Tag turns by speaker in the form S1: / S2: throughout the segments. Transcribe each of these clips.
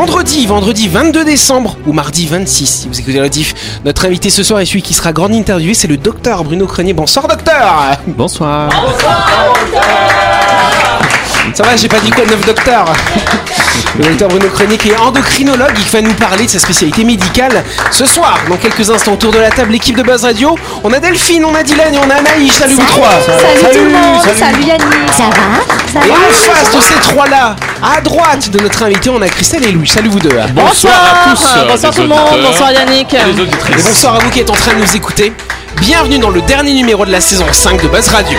S1: vendredi, vendredi 22 décembre ou mardi 26 si vous écoutez la diff. Notre invité ce soir est celui qui sera grand interviewé, c'est le docteur Bruno Crenier. Bonsoir docteur
S2: Bonsoir.
S1: Ça va, j'ai pas dit quoi de neuf docteur Le docteur Bruno Crenier qui est endocrinologue, il va nous parler de sa spécialité médicale ce soir. Dans quelques instants, autour de la table, l'équipe de Buzz Radio. On a Delphine, on a Dylan et on a Anaïs. Salut, vous trois
S3: Salut, tout le monde, salut, Yannick.
S4: Ça va Ça
S1: Et
S4: va
S1: en face de ces trois-là, à droite de notre invité, on a Christelle et Louis. Salut vous deux.
S2: Bonsoir à tous. euh,
S3: Bonsoir tout le monde, bonsoir Yannick.
S2: et les
S1: Et
S2: auditrices.
S1: bonsoir à vous qui êtes en train de nous écouter. Bienvenue dans le dernier numéro de la saison 5 de Buzz Radio.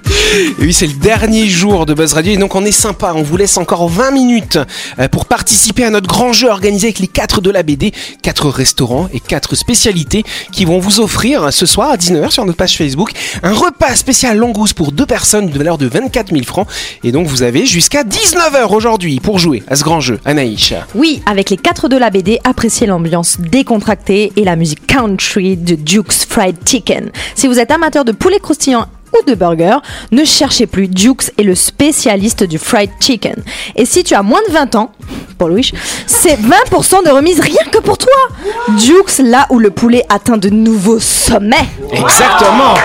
S1: Oui, c'est le dernier jour de Buzz Radio et donc on est sympa. On vous laisse encore 20 minutes euh, pour participer à notre grand jeu organisé avec les 4 de la BD, 4 restaurants et 4 spécialités qui vont vous offrir ce soir à 19h sur notre page Facebook un repas spécial langouste pour deux personnes d'une valeur de 24 000 francs. Et donc vous avez jusqu'à 19h aujourd'hui pour jouer à ce grand jeu. Anaïs.
S3: Oui, avec les 4 de la BD, appréciez l'ambiance décontractée et la musique country de Duke's Fried Chicken. Si vous êtes amateur de poulet croustillant ou de burger, ne cherchez plus, Dukes est le spécialiste du fried chicken. Et si tu as moins de 20 ans, pour Louis, c'est 20% de remise rien que pour toi. Dukes, là où le poulet atteint de nouveaux sommets.
S1: Exactement.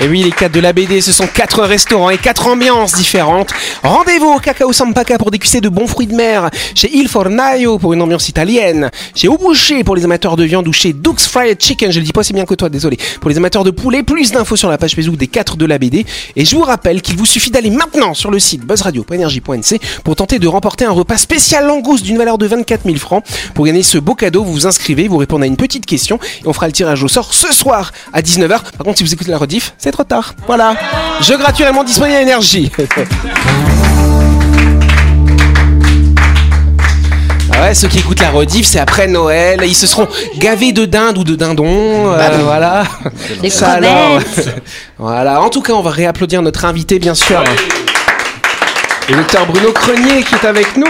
S1: Et oui, les 4 de la BD, ce sont 4 restaurants et 4 ambiances différentes. Rendez-vous au Cacao Sampacca pour déguster de bons fruits de mer, chez Il Fornaio pour une ambiance italienne, chez Au pour les amateurs de viande ou chez Duke's Fried Chicken, je le dis pas aussi bien que toi, désolé, pour les amateurs de poulet. Plus d'infos sur la page Facebook des 4 de la BD. Et je vous rappelle qu'il vous suffit d'aller maintenant sur le site buzzradio.energie.nc pour tenter de remporter un repas spécial langouste d'une valeur de 24 000 francs. Pour gagner ce beau cadeau, vous vous inscrivez, vous répondez à une petite question et on fera le tirage au sort ce soir à 19h. Par contre, si vous écoutez la rediff, trop tard. Voilà. Jeu gratuitement disponible à énergie. Ah ouais, ceux qui écoutent la rediff, c'est après Noël. Ils se seront gavés de dinde ou de dindon. euh, voilà.
S4: Des
S1: Ça alors. voilà. En tout cas, on va réapplaudir notre invité, bien sûr. Le docteur Bruno Crenier qui est avec nous.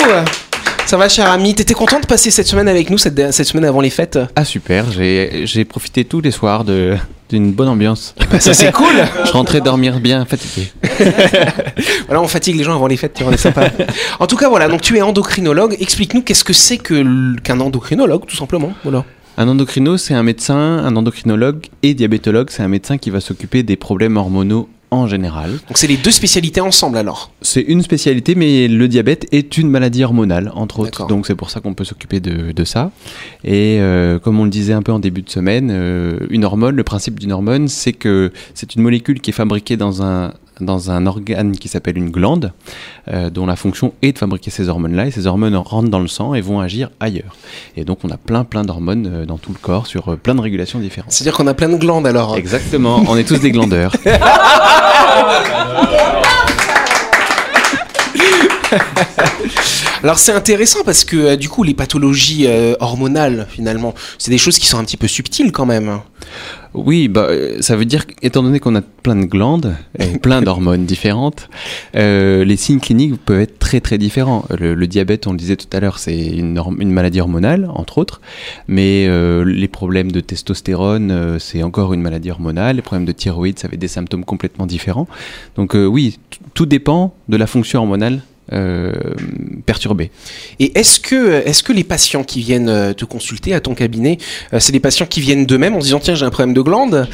S1: Ça va, cher ami? T'étais content de passer cette semaine avec nous, cette, cette semaine avant les fêtes?
S2: Ah super, j'ai j'ai profité tous les soirs de d'une bonne ambiance.
S1: Bah, Ça, c'est cool
S2: Je rentrais dormir bien fatigué.
S1: Voilà, on fatigue les gens avant les fêtes, tu vois, on est sympa. En tout cas, voilà, donc tu es endocrinologue. Explique-nous qu'est-ce que c'est que qu'un endocrinologue, tout simplement. Voilà.
S2: Un endocrino, c'est un médecin, un endocrinologue et diabétologue, c'est un médecin qui va s'occuper des problèmes hormonaux en général.
S1: Donc c'est les deux spécialités ensemble alors.
S2: C'est une spécialité, mais le diabète est une maladie hormonale, entre autres. Donc c'est pour ça qu'on peut s'occuper de, de ça. Et euh, comme on le disait un peu en début de semaine, euh, une hormone, le principe d'une hormone, c'est que c'est une molécule qui est fabriquée dans un dans un organe qui s'appelle une glande, euh, dont la fonction est de fabriquer ces hormones-là, et ces hormones rentrent dans le sang et vont agir ailleurs. Et donc on a plein plein d'hormones euh, dans tout le corps sur euh, plein de régulations différentes.
S1: C'est-à-dire qu'on a plein de glandes alors.
S2: Exactement, on est tous des glandeurs.
S1: Alors c'est intéressant parce que euh, du coup les pathologies euh, hormonales finalement, c'est des choses qui sont un petit peu subtiles quand même.
S2: Oui, bah, euh, ça veut dire qu'étant donné qu'on a plein de glandes et plein d'hormones différentes, euh, les signes cliniques peuvent être très très différents. Le, le diabète, on le disait tout à l'heure, c'est une, maladie hormonale, entre autres, mais euh, les problèmes de testostérone, euh, c'est encore une maladie hormonale. Les problèmes de thyroïde, ça avait des symptômes complètement différents. Donc oui, tout dépend de la fonction hormonale euh, perturbée.
S1: Et est-ce que, est-ce que les patients qui viennent euh, te consulter à ton cabinet, euh, c'est des patients qui viennent d'eux-mêmes en se disant tiens j'ai un problème de glande?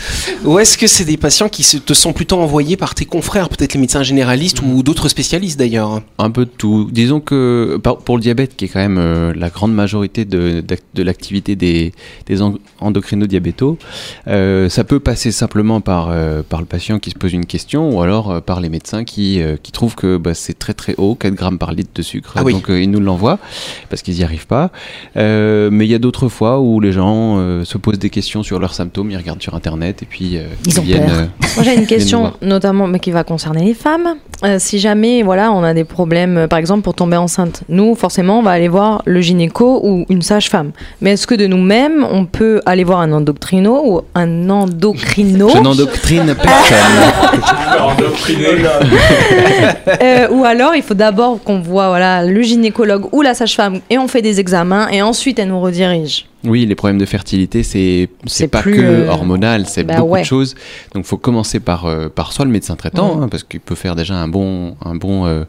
S1: Ou est-ce que c'est des patients qui se- te sont plutôt envoyés par tes confrères, peut-être les médecins généralistes ou d'autres spécialistes d'ailleurs?
S2: Un peu de tout. Disons que pour le diabète, qui est quand même euh, la grande majorité de, de l'activité des, des en- endocrinodiabétos, euh, ça peut passer simplement par, euh, par le patient qui se pose une question ou alors euh, par les médecins qui, qui trouvent que bah, c'est très très haut, 4 grammes par litre de sucre.
S1: Ah oui.
S2: Donc euh, ils nous l'envoient parce qu'ils n'y arrivent pas. Euh, mais il y a d'autres fois où les gens euh, se posent des questions sur leurs symptômes, ils regardent sur internet et puis euh,
S5: Ils ont
S2: viennent.
S5: peur.
S2: euh,
S3: Moi j'ai une question notamment mais qui va concerner les femmes. Euh, si jamais voilà on a des problèmes, par exemple pour tomber enceinte, nous forcément on va aller voir le gynéco ou une sage-femme. Mais est-ce que de nous-mêmes on peut aller voir un endocrino ou un endocrino
S2: Je n'endoctrine personne.
S3: Euh, ou alors il faut d'abord qu'on voit voilà le gynécologue ou la sage-femme et on fait des examens et ensuite elle nous redirige.
S2: Oui, les problèmes de fertilité, c'est
S3: C'est
S2: pas que
S3: euh,
S2: hormonal, c'est
S3: bah
S2: beaucoup
S3: ouais.
S2: de choses. Donc, faut commencer par euh, par soit le médecin traitant, hein, parce qu'il peut faire déjà un bon un bon euh,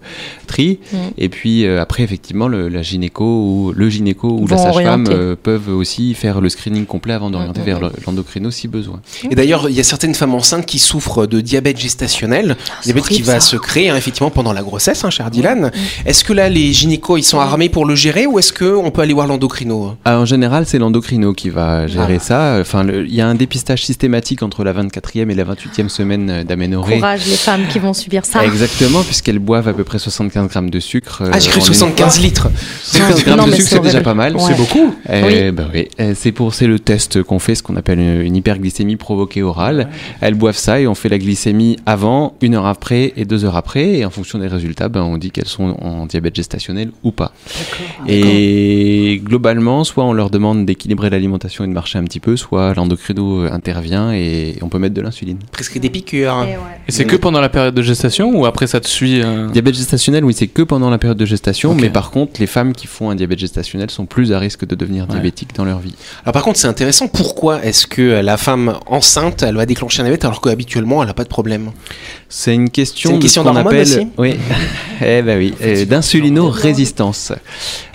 S2: tri. Et puis euh, après, effectivement, le, la gynéco ou le gynéco ou la sage-femme euh, peuvent aussi faire le screening complet avant d'orienter vers le- l'endocrino si besoin.
S1: Et d'ailleurs, il y a certaines femmes enceintes qui souffrent de diabète gestationnel,
S3: c'est
S1: diabète qui va
S3: ça.
S1: se créer hein, effectivement pendant la grossesse, hein, cher Dylan. Est-ce que là, les gynécos, ils sont armés pour le gérer ou est-ce qu'on peut aller voir l'endocrino
S2: Ah, en général, c'est l'endocrino qui va
S3: Ah.
S2: gérer ça. Enfin, il y a un dépistage systématique entre la 24e et la 28e semaine euh, d'aménorrhée.
S3: Courage les femmes qui vont subir ça.
S2: Exactement, puisqu'elles boivent à peu près 75 grammes de sucre. euh,
S1: Ah, j'ai cru
S2: en une
S1: 75 litres.
S2: 75 grammes
S3: Non,
S2: de sucre,
S3: c'est
S2: déjà pas mal.
S3: Ouais.
S1: C'est beaucoup.
S2: Euh, bah oui. Euh, c'est pour c'est le test qu'on fait, ce qu'on appelle une, une hyperglycémie provoquée orale. Elles boivent ça et on fait la glycémie avant, une heure après et deux heures après. Et en fonction des résultats, ben, on dit qu'elles sont en diabète gestationnel ou pas. Et globalement, soit on leur demande d'équilibrer l'alimentation et de marcher un petit peu, soit l'endocrino euh, intervient et on peut mettre de l'insuline.
S1: Presque des piqûres.
S6: Et c'est que pendant la période de gestation ou après ça te suit euh,
S2: Diabète gestationnel, oui, c'est que pendant la période de gestation, mais par contre, les femmes qui font un diabète gestationnel sont plus à risque de devenir
S6: Ouais.
S2: diabétiques dans leur vie.
S1: Alors par contre, c'est intéressant. Pourquoi est-ce que la femme enceinte, elle va déclencher un diabète alors qu'habituellement, elle n'a pas de problème?
S2: C'est une question,
S1: C'est une
S2: de
S1: question
S2: ce qu'on
S1: d'hormones
S2: appelle
S1: aussi
S2: oui, eh ben oui, euh, d'insulino-résistance.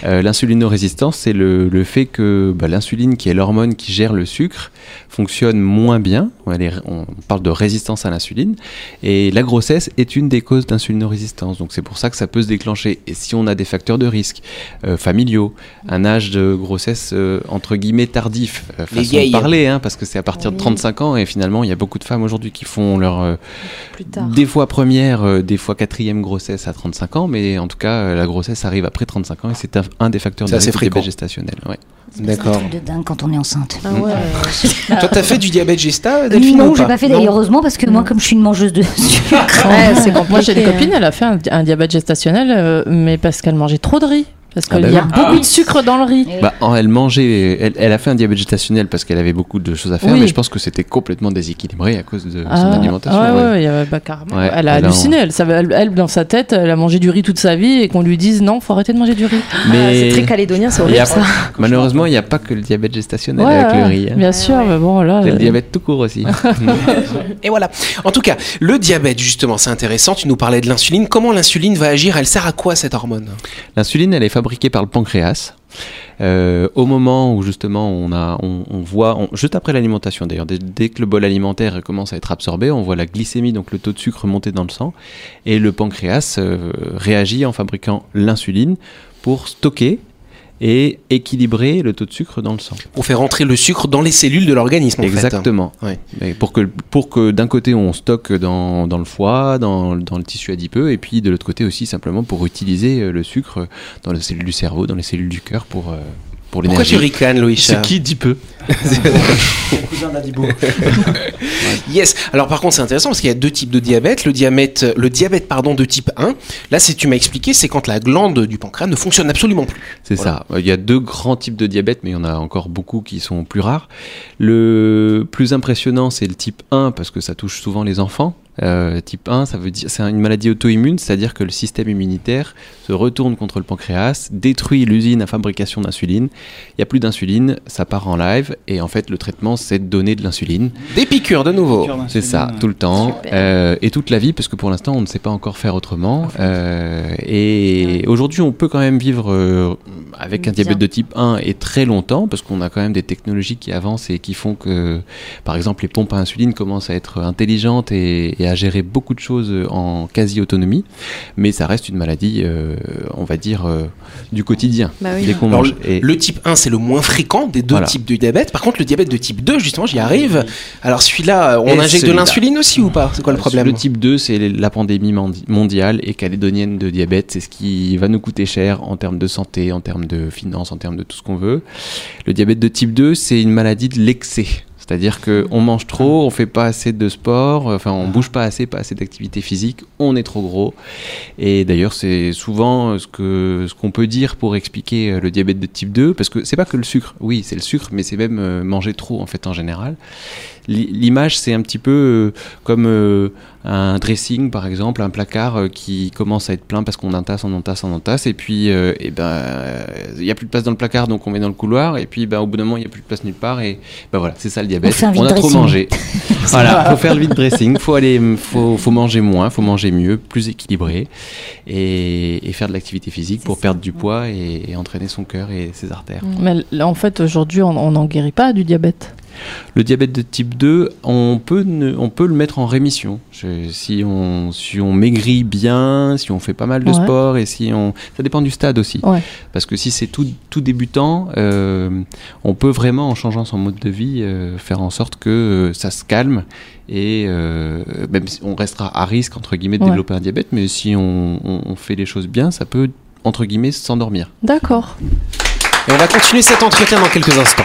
S2: Euh, l'insulino-résistance, c'est le, le fait que bah, l'insuline, qui est l'hormone qui gère le sucre, fonctionne moins bien. Est- on parle de résistance à l'insuline, et la grossesse est une des causes d'insulino-résistance. Donc c'est pour ça que ça peut se déclencher. Et si on a des facteurs de risque euh, familiaux, un âge de grossesse euh, entre guillemets tardif, euh, façon
S1: vieilles.
S2: de parler, hein, parce que c'est à partir de
S3: Oui.
S2: 35 ans, et finalement il y a beaucoup de femmes aujourd'hui qui font leur euh,
S3: Plus tard.
S2: Des fois première, euh, des fois quatrième grossesse à 35 ans, mais en tout cas, euh, la grossesse arrive après 35 ans et c'est un, un des facteurs de risque diabète gestationnel. ouais.
S5: C'est un
S1: D'accord.
S5: truc de dingue quand on est enceinte.
S3: Ah ouais.
S1: Toi, t'as fait du diabète gesta, Delphine
S5: non,
S1: ou
S5: j'ai pas fait et heureusement parce que moi, comme je suis une mangeuse de sucre,
S3: Ouais, c'est compliqué.
S7: Moi, j'ai une copine, elle a fait un, un diabète gestationnel, euh, mais parce qu'elle mangeait trop de riz. Parce
S2: Ah
S7: qu'il
S2: bah
S7: y a
S2: oui.
S7: beaucoup de sucre dans le riz.
S2: Bah, elle mangeait, elle, elle a fait un diabète gestationnel parce qu'elle avait beaucoup de choses à faire,
S7: Oui.
S2: mais je pense que c'était complètement déséquilibré à cause de son
S7: Ah,
S2: alimentation.
S7: ouais,
S2: ouais.
S7: ouais, il y avait- bah, carrément.
S2: Ouais,
S7: elle a halluciné. Elle, savait- elle, elle, dans sa tête, elle a mangé du riz toute sa vie et qu'on lui dise non, faut arrêter de manger du riz.
S3: Ah,
S2: Mais
S3: c'est très calédonien, c'est
S2: y a-
S3: horrible ça.
S2: malheureusement, il n'y a pas que le diabète gestationnel
S7: Ouais,
S2: avec le riz. hein.
S7: Bien sûr, mais bon, là.
S2: Il y a le
S7: euh,
S2: diabète tout court aussi.
S1: Et voilà. En tout cas, le diabète, justement, c'est intéressant. Tu nous parlais de l'insuline. Comment l'insuline va agir? Elle sert à quoi cette hormone?
S2: L'insuline, elle est fabriquée par le pancréas. Euh, au moment où justement on voit, juste après l'alimentation d'ailleurs, dès, dès que le bol alimentaire commence à être absorbé, on voit la glycémie, donc le taux de sucre monter dans le sang, et le pancréas euh, réagit en fabriquant l'insuline pour stocker et équilibrer le taux de sucre dans le sang.
S1: Pour faire entrer le sucre dans les cellules de l'organisme, en fait.
S2: Exactement.
S1: Ouais.
S2: Et pour que, pour que d'un côté on stocke dans, dans le foie, dans, dans le tissu adipeux, et puis de l'autre côté aussi simplement pour utiliser euh, le sucre dans les cellules du cerveau, dans les cellules du cœur pour, euh, pour
S1: Pourquoi
S2: l'énergie.
S1: tu ricanes, Loïc
S6: C'est qui dit peu
S1: Yes. Alors par contre, c'est intéressant parce qu'il y a deux types de diabète. Le diabète, le diabète pardon de type 1. Là, c'est tu m'as expliqué, c'est quand la glande du pancréas ne fonctionne absolument plus.
S2: C'est
S1: Voilà.
S2: ça. Il y a deux grands types de diabète, mais il y en a encore beaucoup qui sont plus rares. Le plus impressionnant, c'est le type 1 parce que ça touche souvent les enfants. Euh, type 1, ça veut dire c'est une maladie auto-immune, c'est-à-dire que le système immunitaire se retourne contre le pancréas, détruit l'usine à fabrication d'insuline. Il n'y a plus d'insuline, ça part en live, et en fait le traitement c'est de donner de l'insuline.
S1: Des piqûres de nouveau.
S2: C'est ça, tout le temps, euh, et toute la vie, parce que pour l'instant on ne sait pas encore faire autrement. Euh, et aujourd'hui on peut quand même vivre euh, avec un diabète de type 1 et très longtemps, parce qu'on a quand même des technologies qui avancent et qui font que, par exemple, les pompes à insuline commencent à être intelligentes et, et à gérer beaucoup de choses en quasi-autonomie, mais ça reste une maladie, euh, on va dire, euh, du quotidien,
S3: Bah oui.
S2: dès qu'on
S1: Alors,
S2: mange.
S1: le,
S2: Et-
S1: le type 1, c'est le moins fréquent des deux
S2: Voilà.
S1: types de diabète. Par contre, le diabète de type 2, justement, j'y arrive. Alors, celui-là, on
S2: Et
S1: injecte de l'insuline aussi ou pas? C'est quoi le problème?
S2: Le type 2, c'est la pandémie mondi- mondiale et calédonienne de diabète. C'est ce qui va nous coûter cher en termes de santé, en termes de finances, en termes de tout ce qu'on veut. Le diabète de type 2, c'est une maladie de l'excès. C'est-à-dire qu'on mange trop, on fait pas assez de sport, enfin on bouge pas assez, pas assez d'activité physique, on est trop gros. Et d'ailleurs, c'est souvent ce que ce qu'on peut dire pour expliquer euh, le diabète de type 2, parce que c'est pas que le sucre. Oui, c'est le sucre, mais c'est même euh, manger trop en fait en général. L'i- L'image, c'est un petit peu euh, comme un dressing, par exemple, un placard qui commence à être plein parce qu'on entasse, on entasse, on entasse, et puis eh ben, il y a plus de place dans le placard, donc on met dans le couloir, et puis ben, au bout d'un moment, il y a plus de place nulle part, et ben voilà, c'est ça le diabète.
S5: On fait un
S2: a trop mangé. voilà, faut faire le vide dressing, faut aller, faut, faut manger moins, faut manger mieux, plus équilibré, et, et faire de l'activité physique pour perdre du poids et, et entraîner son cœur et ses artères.
S7: Mais là, en fait, aujourd'hui, on on n'en guérit pas du diabète.
S2: Le diabète de type 2, on peut, ne- on peut le mettre en rémission. Je- si, on, si on maigrit bien, si on fait pas mal de
S7: Ouais.
S2: sport, et si on... Ça dépend du stade aussi.
S7: Ouais.
S2: Parce que si c'est tout, tout débutant, euh, on peut vraiment, en changeant son mode de vie, euh, faire en sorte que euh, ça se calme. Et euh, même si on restera à risque, entre guillemets, de
S7: Ouais.
S2: développer un diabète, mais si on, on- on fait les choses bien, ça peut, entre guillemets, s'endormir.
S7: D'accord.
S1: Et on va continuer cet entretien dans quelques instants.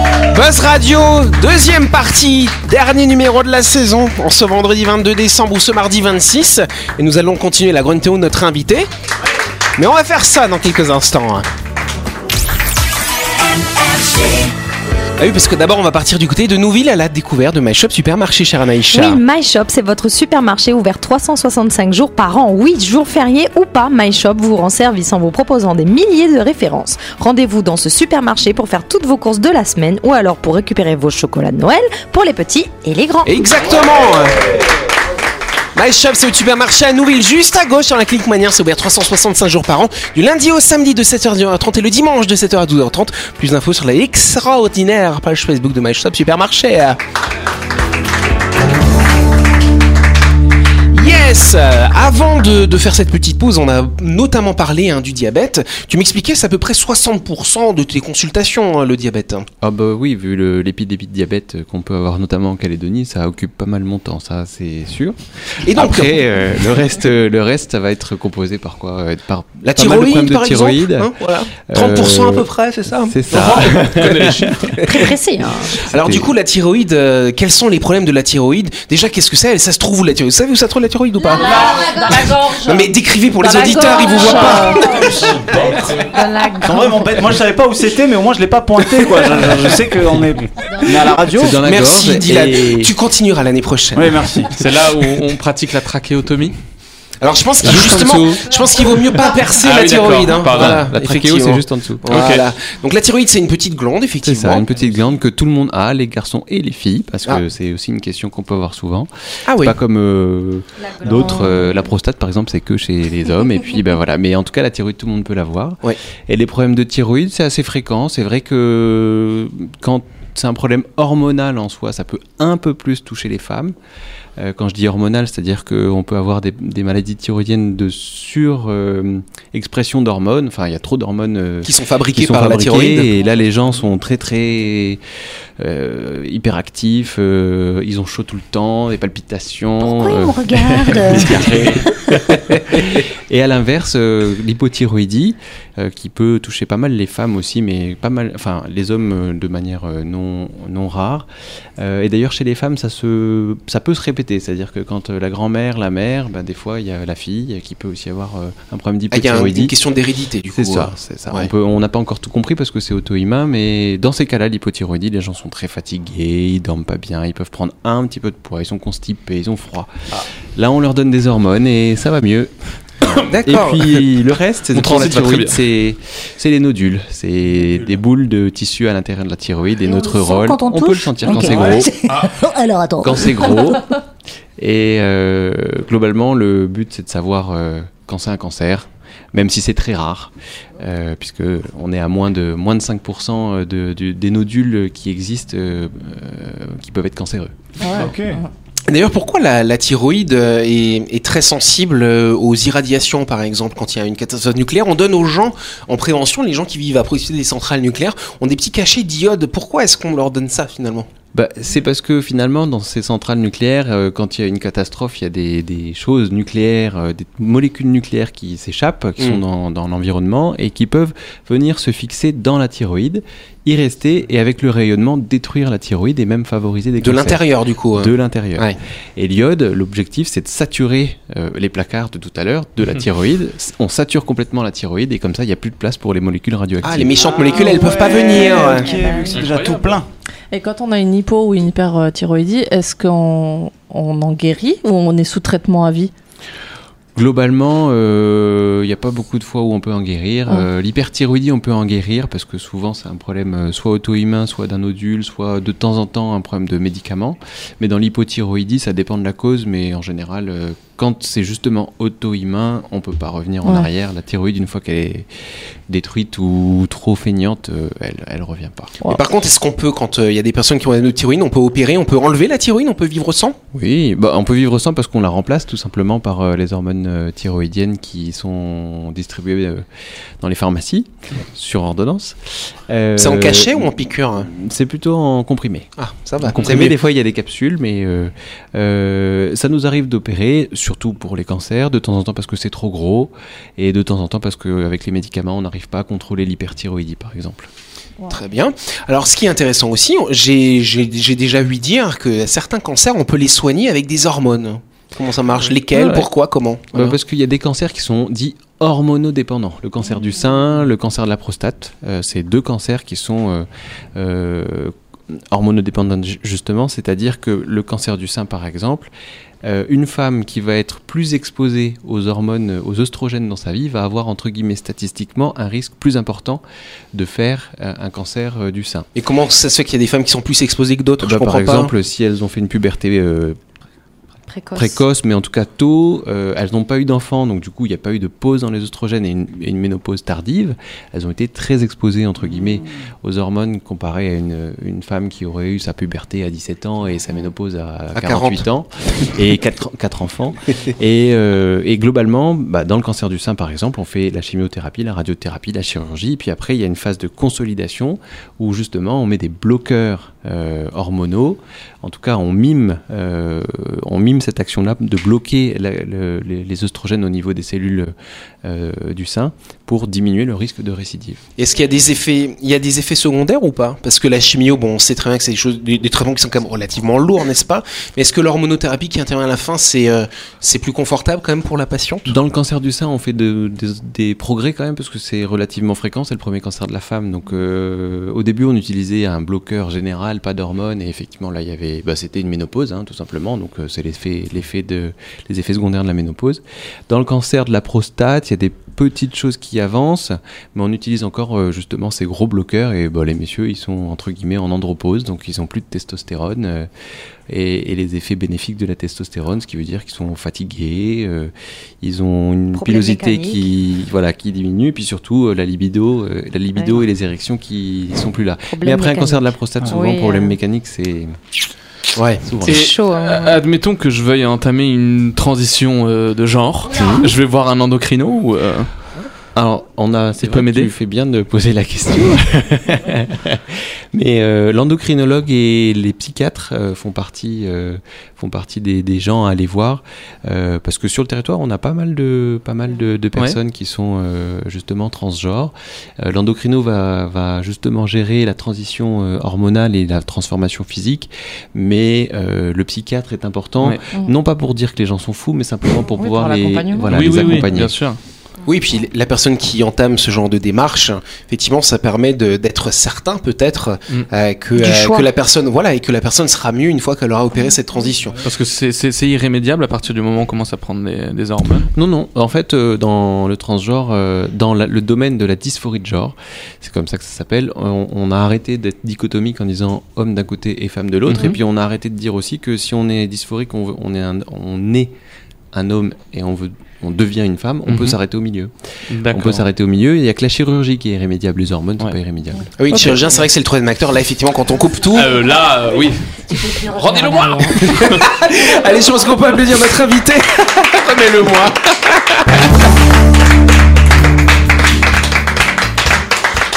S1: Buzz Radio, deuxième partie, dernier numéro de la saison, en ce vendredi 22 décembre ou ce mardi 26. Et nous allons continuer la Gruntéo, notre invité. Mais on va faire ça dans quelques instants. hein. Ah oui, parce que d'abord on va partir du côté de Nouville à la découverte de My Shop Supermarché, chère Anaïcha.
S3: Oui, My Shop, c'est votre supermarché ouvert 365 jours par an, 8 jours fériés ou pas. My Shop vous rend service en vous proposant des milliers de références. Rendez-vous dans ce supermarché pour faire toutes vos courses de la semaine ou alors pour récupérer vos chocolats de Noël pour les petits et les grands.
S1: Exactement My Shop, c'est au supermarché à Nouville, juste à gauche sur la clinique Manière. C'est ouvert 365 jours par an, du lundi au samedi de 7h à 30 et le dimanche de 7h à 12h30. Plus d'infos sur la extraordinaire page Facebook de My Shop Supermarché. Yes Euh, Avant de, de faire cette petite pause, on a notamment parlé hein, du diabète. Tu m'expliquais, c'est à peu près 60% de tes consultations, hein, le diabète.
S2: Ah bah oui, vu l'épidémie de diabète qu'on peut avoir notamment en Calédonie, ça occupe pas mal mon temps, ça c'est sûr.
S1: Et donc,
S2: Après, euh, le reste, euh, le reste, ça va être composé par quoi? Euh, Par
S1: la thyroïde,
S2: de
S1: par exemple
S2: thyroïde.
S1: hein, voilà. 30% à peu près, c'est ça
S2: C'est ça.
S3: Très pressé. hein.
S1: Alors du coup, la thyroïde, euh, quels sont les problèmes de la thyroïde? Déjà, qu'est-ce que c'est? Ça se trouve où la thyroïde Vous savez où ça se trouve la thyroïde ou pas?
S7: Dans la gorge.
S1: Non mais décrivez pour les
S7: Dans
S1: auditeurs, ils vous voient pas.
S3: Dans la
S8: vraiment bête. Moi je savais pas où c'était, mais au moins je l'ai pas pointé quoi. Je, je- sais qu'on est, on est à la radio.
S2: C'est dans la
S1: Merci
S2: gorge.
S1: Dylan.
S2: et-
S1: Tu continueras l'année prochaine.
S8: Oui, merci.
S6: C'est là où on pratique la trachéotomie.
S1: Alors je pense qu'il
S2: Juste en
S1: justement,
S2: dessous.
S1: je pense qu'il vaut mieux pas percer
S6: Ah
S1: la
S6: oui,
S1: thyroïde. hein. Voilà,
S2: La trachéo,
S1: effectivement.
S2: c'est juste en dessous.
S1: Voilà. Donc la thyroïde, c'est une petite glande,
S2: C'est
S1: effectivement.
S2: ça, une petite glande que tout le monde a, les garçons et les filles, parce que
S1: Ah.
S2: c'est aussi une question qu'on peut avoir souvent.
S1: Ah oui.
S2: Pas comme euh, d'autres, euh, la prostate par exemple, c'est que chez les hommes, et puis ben voilà. Mais en tout cas, la thyroïde, tout le monde peut l'avoir.
S1: Ouais.
S2: Et les problèmes de thyroïde, c'est assez fréquent. C'est vrai que quand c'est un problème hormonal en soi, ça peut un peu plus toucher les femmes. Euh, quand je dis hormonal, c'est-à-dire qu'on peut avoir des, des maladies thyroïdiennes de sur-expression d'hormones. Enfin, il y a trop d'hormones euh,
S1: Qui sont
S2: qui sont
S1: par la thyroïde.
S2: Et là, les gens sont très très euh, hyperactifs. euh, ils ont chaud tout le temps, des palpitations.
S5: Pourquoi
S2: euh,
S5: il me regarde
S2: des diarrhées. et à l'inverse, euh, l'hypothyroïdie, euh, qui peut toucher pas mal les femmes aussi, mais pas mal, enfin les hommes euh, de manière euh, non non rare. Euh, et d'ailleurs chez les femmes, ça se ça peut se répéter. C'est-à-dire que quand euh, la grand-mère, la mère, ben, des fois, il y a la fille qui peut aussi avoir euh, un problème
S1: Ah, Il y a un-
S2: d'hypothyroïdie.
S1: une question d'hérédité, du coup.
S2: C'est ça,
S1: euh.
S2: c'est ça.
S1: Ouais.
S2: On n'a pas encore tout compris parce que c'est auto-immun, mais dans ces cas-là, l'hypothyroïdie, les gens sont très fatigués, ils dorment pas bien, ils peuvent prendre un petit peu de poids, ils sont constipés, ils ont froid.
S1: Ah.
S2: Là, on leur donne des hormones et ça va mieux. Et
S1: D'accord.
S2: puis le reste, c'est les nodules, c'est des boules de tissu à l'intérieur de la thyroïde et,
S5: Et on
S2: notre rôle,
S5: quand on
S2: peut le sentir quand c'est gros.
S5: Alors attends.
S2: quand c'est gros. Et euh, globalement, le but c'est de savoir euh, quand c'est un cancer, même si c'est très rare, euh, puisque on est à moins de moins de 5% de, du- des nodules qui existent euh, euh, qui peuvent être cancéreux.
S8: Ok.
S1: D'ailleurs, pourquoi la, la thyroïde euh, est, est très sensible euh, aux irradiations, par exemple, quand il y a une catastrophe nucléaire? On donne aux gens, en prévention, les gens qui vivent à proximité des centrales nucléaires, ont des petits cachets d'iode. Pourquoi est-ce qu'on leur donne ça, finalement?
S2: Bah, c'est parce que finalement, dans ces centrales nucléaires, euh, quand il y a une catastrophe, il y a des, des choses nucléaires, euh, des molécules nucléaires qui s'échappent, qui
S1: Mm.
S2: sont dans, dans l'environnement et qui peuvent venir se fixer dans la thyroïde, y rester et avec le rayonnement détruire la thyroïde et même favoriser des
S1: De l'intérieur, du coup. hein.
S2: De l'intérieur.
S1: Ouais.
S2: Et l'iode, l'objectif, c'est de saturer euh, les placards de tout à l'heure de la thyroïde. On sature complètement la thyroïde et comme ça, il n'y a plus de place pour les molécules radioactives.
S1: Ah, les méchantes molécules, elles peuvent pas
S8: Ouais,
S1: venir.
S8: Ok, vu que c'est déjà tout plein.
S7: Et quand on a une hypo ou une hyperthyroïdie, est-ce qu'on on en guérit ou on est sous traitement à vie?
S2: Globalement, euh, il n'y a pas beaucoup de fois où on peut en guérir.
S7: Ah.
S2: Euh, L'hyperthyroïdie, on peut en guérir parce que souvent c'est un problème euh, soit auto-immun, soit d'un nodule, soit de temps en temps un problème de médicaments. Mais dans l'hypothyroïdie, ça dépend de la cause, mais en général, euh, quand c'est justement auto-immun, on peut pas revenir en
S7: Ouais.
S2: arrière. La thyroïde, une fois qu'elle est détruite ou trop feignante, euh, elle, elle revient pas.
S1: Mais par contre, est-ce qu'on peut, quand euh, il y a des personnes qui ont une thyroïde, on peut opérer, on peut enlever la thyroïde, on peut vivre sans?
S2: Oui, bah, on peut vivre sans parce qu'on la remplace tout simplement par euh, les hormones euh, thyroïdiennes qui sont distribuées euh, dans les pharmacies sur ordonnance. Euh,
S1: C'est en cachet ou en piqûre
S2: C'est plutôt en comprimé.
S1: Ah, ça va.
S2: En comprimé, des fois il y a des capsules, mais euh, euh, ça nous arrive d'opérer, surtout pour les cancers, de temps en temps parce que c'est trop gros, et de temps en temps parce qu'avec les médicaments on n'arrive pas à contrôler l'hyperthyroïdie par exemple.
S1: Très bien. Alors, ce qui est intéressant aussi, j'ai déjà vu dire que certains cancers, on peut les soigner avec des hormones. Comment ça marche? Lesquelles?
S2: Ouais.
S1: Pourquoi? Comment?
S2: Bah. Parce qu'il y a des cancers qui sont dits hormonodépendants. Le cancer du sein, le cancer de la prostate, euh, c'est deux cancers qui sont euh, euh, hormonodépendants ju- justement, c'est-à-dire que le cancer du sein par exemple, euh, une femme qui va être plus exposée aux hormones, aux oestrogènes dans sa vie, va avoir entre guillemets statistiquement un risque plus important de faire euh, un cancer euh, du sein.
S1: Et comment ça se fait qu'il y a des femmes qui sont plus exposées que d'autres?
S2: Bah, par
S1: pas.
S2: exemple, si elles ont fait une puberté
S3: Précoce.
S2: précoce, mais en tout cas tôt. euh, elles n'ont pas eu d'enfants, donc du coup, il n'y a pas eu de pause dans les oestrogènes et une, et une ménopause tardive. Elles ont été très exposées, entre guillemets, aux hormones comparées à une, une femme qui aurait eu sa puberté à 17 ans et sa ménopause à,
S1: À
S2: 48
S1: 40.
S2: ans et 4, enfants. Et, euh, et globalement, bah, dans le cancer du sein, par exemple, on fait la chimiothérapie, la radiothérapie, la chirurgie, puis après, il y a une phase de consolidation où justement, on met des bloqueurs euh, hormonaux. En tout cas, on mime, euh, on mime cette action-là de bloquer la- le- les, les oestrogènes au niveau des cellules euh, du sein pour diminuer le risque de récidive.
S1: Est-ce qu'il y a des effets, il y a des effets secondaires ou pas? Parce que la chimio, bon, on sait très bien que c'est des choses, des, des traitements qui sont quand même relativement lourds, n'est-ce pas? Mais est-ce que l'hormonothérapie qui intervient à la fin, c'est c'est plus confortable quand même pour la patiente?
S2: Dans le cancer du sein, on fait de- des- des progrès quand même parce que c'est relativement fréquent, c'est le premier cancer de la femme. Donc au début, on utilisait un bloqueur général, pas d'hormones, et effectivement là, il y avait, bah, c'était une ménopause, hein, tout simplement. Donc euh, c'est l'effet, l'effet de, les effets secondaires de la ménopause. Dans le cancer de la prostate, il y a des petites choses qui avancent, mais on utilise encore euh, justement ces gros bloqueurs et bah, les messieurs, ils sont entre guillemets en andropause, donc ils ont plus de testostérone. euh, et, et les effets bénéfiques de la testostérone, ce qui veut dire qu'ils sont fatigués, euh, ils ont une
S3: Problème
S2: pilosité
S3: mécanique.
S2: qui, voilà, qui diminue, et puis surtout la libido, la libido
S3: Ouais.
S2: et les érections qui sont plus là.
S3: Problème
S2: Mais après un cancer de la prostate,
S3: Ah.
S2: souvent,
S3: Oui,
S2: problème mécanique, c'est
S1: Ouais.
S6: Et,
S3: chaud, hein.
S6: euh, admettons que je veuille entamer une transition euh, de genre. Je vais voir un endocrino ou. euh,
S2: Alors, on a, c'est
S6: Tu peux
S2: vrai que
S6: m'aider
S2: Tu fais bien de poser la question. Mais euh, l'endocrinologue et les psychiatres euh, font partie, euh, font partie des, des gens à aller voir, euh, parce que sur le territoire, on a pas mal de, pas mal de, de personnes qui sont euh, justement transgenres. Euh, L'endocrino va, va justement gérer la transition euh, hormonale et la transformation physique, mais euh, le psychiatre est important,
S6: Ouais.
S2: non pas pour dire que les gens sont fous, mais simplement pour
S7: Oui,
S2: pouvoir
S7: pour
S2: les, voilà,
S6: oui,
S2: les
S6: oui, oui,
S2: accompagner.
S6: bien sûr.
S1: Oui, puis la personne qui entame ce genre de démarche, effectivement, ça permet d'être certain peut-être
S6: Mm.
S1: euh, que, euh, que la personne, voilà, et que la personne sera mieux une fois qu'elle aura opéré cette transition.
S6: Parce que c'est- irrémédiable à partir du moment où on commence à prendre des, des hormones.
S2: Non, non. En fait, euh, dans le transgenre, euh, dans la- le domaine de la dysphorie de genre, c'est comme ça que ça s'appelle, on, on a arrêté d'être dichotomique en disant homme d'un côté et femme de l'autre.
S6: Mhm.
S2: Et puis on a arrêté de dire aussi que si on est dysphorique, on, veut- on, est, un, on est un homme et on, veut, on devient une femme, on
S6: Mhm.
S2: peut s'arrêter au milieu. On peut s'arrêter au milieu. Il n'y a que la chirurgie qui est irrémédiable. Les hormones, c'est
S6: Ouais.
S2: pas irrémédiable.
S1: Oui, le chirurgien, c'est vrai que c'est le troisième acteur. Là, effectivement, quand on coupe tout.
S6: Euh, là, euh, oui.
S5: Rendez-le moi
S1: Allez, je pense qu'on peut applaudir notre invité. Remets-le-moi.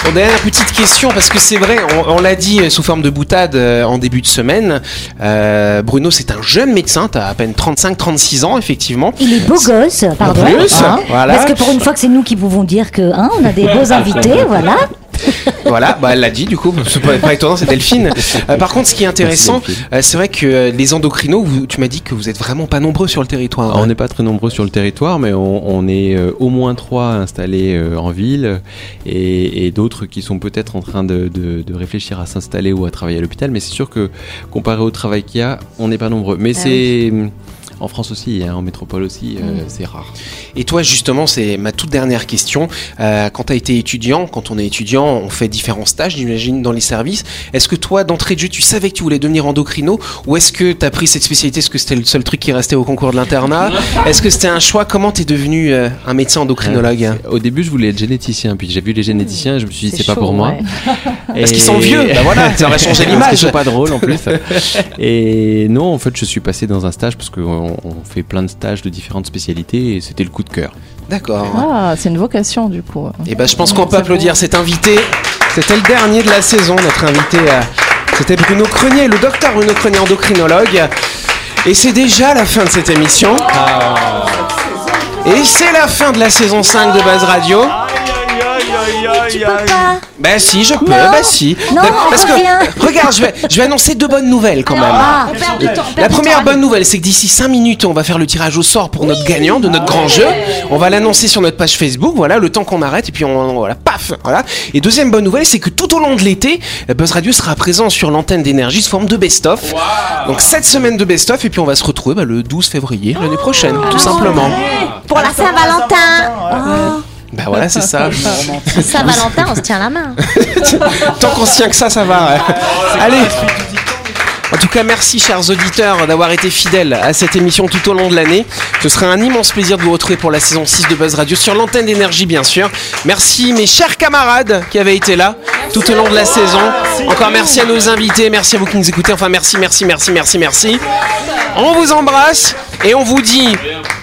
S1: Bon, dernière petite question, parce que c'est vrai, on, on l'a dit sous forme de boutade euh, en début de semaine. Euh, Bruno, c'est un jeune médecin, t'as à peine 35-36 ans, effectivement.
S5: Il est beau gosse, pardon.
S1: plus,
S5: hein.
S1: voilà.
S5: Parce que pour une fois que c'est nous qui pouvons dire que hein, on a des beaux invités, voilà.
S1: Voilà, bah, elle l'a dit du coup, c'est pas, pas étonnant, c'est Delphine. Euh, par contre, ce qui est intéressant, euh, c'est vrai que euh, les endocrinos, vous- tu m'as dit que vous êtes vraiment pas nombreux sur le territoire.
S2: Alors, on n'est pas très nombreux sur le territoire, mais on, on est euh, au moins trois installés euh, en ville et, et d'autres qui sont peut-être en train de, de- de réfléchir à s'installer ou à travailler à l'hôpital. Mais c'est sûr que comparé au travail qu'il y a, on n'est pas nombreux. Mais
S3: Ah
S2: c'est en France aussi, hein, en métropole aussi, euh,
S3: Mm.
S2: c'est rare.
S1: Et toi, justement, c'est ma toute dernière question. Euh, quand tu as été étudiant, quand on est étudiant, on fait différents stages, j'imagine, dans les services. Est-ce que toi, d'entrée de jeu, tu savais que tu voulais devenir endocrino Ou est-ce que tu as pris cette spécialité Est-ce que c'était le seul truc qui restait au concours de l'internat? Est-ce que c'était un choix? Comment t'es devenu euh, un médecin endocrinologue?
S2: Euh, Au début, je voulais être généticien, puis j'ai vu les généticiens, et je me suis dit c'est pas pour moi.
S3: ouais.
S1: Parce qu'ils sont vieux, bah voilà, ça aurait changé
S2: Parce
S1: l'image.
S2: qu'ils sont pas drôles en plus. et non, en fait, je suis passé dans un stage parce qu'on on fait plein de stages de différentes spécialités et c'était le coup de cœur.
S1: D'accord.
S7: Ah, c'est une vocation du coup.
S1: Et ben, je pense qu'on peut applaudir cet invité. C'était le dernier de la saison, notre invité. euh, C'était Bruno Crenier, le docteur Bruno Crenier, endocrinologue. Et c'est déjà la fin de cette émission. Et c'est la fin de la saison 5 de Buzz Radio.
S5: Tu peux pas.
S1: Bah si, je peux,
S5: Non.
S1: bah si.
S5: Non, on
S1: parce que, regarde, je vais, je vais annoncer deux bonnes nouvelles quand même.
S5: Ah, on perd du temps, on perd
S1: La première bonne nouvelle, c'est que d'ici 5 minutes, on va faire le tirage au sort pour notre gagnant de notre grand jeu. On va l'annoncer sur notre page Facebook, voilà, le temps qu'on arrête, et puis on, voilà, paf, voilà. Et deuxième bonne nouvelle, c'est que tout au long de l'été, Buzz Radio sera présent sur l'antenne d'énergie sous forme de best-of. Donc cette semaine de best-of, et puis on va se retrouver bah, le 12 février l'année prochaine, tout simplement.
S3: Pour la Saint-Valentin
S1: Bah voilà, c'est ça.
S3: Saint-Valentin, on se tient la main.
S1: Tant qu'on se tient que ça, ça va. ouais. Allez. En tout cas, merci chers auditeurs d'avoir été fidèles à cette émission tout au long de l'année. Ce sera un immense plaisir de vous retrouver pour la saison 6 de Buzz Radio sur l'antenne d'énergie bien sûr. Merci mes chers camarades qui avaient été là tout au long de la saison. Encore merci à nos invités, merci à vous qui nous écoutez. Enfin merci, merci, merci, merci, merci. On vous embrasse et on vous dit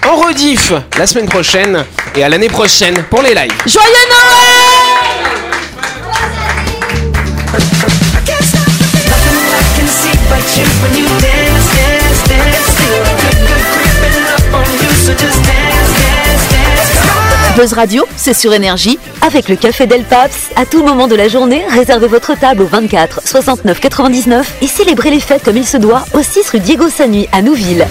S1: en rediff la semaine prochaine et à l'année prochaine pour les lives.
S3: Joyeux Noël
S9: Buzz Radio, c'est sur énergie.
S4: Avec le Café Del Paps, à tout moment de la journée, réservez votre table au 24 69 99 et célébrez les fêtes comme il se doit au 6 rue Diego Sanui à Nouville.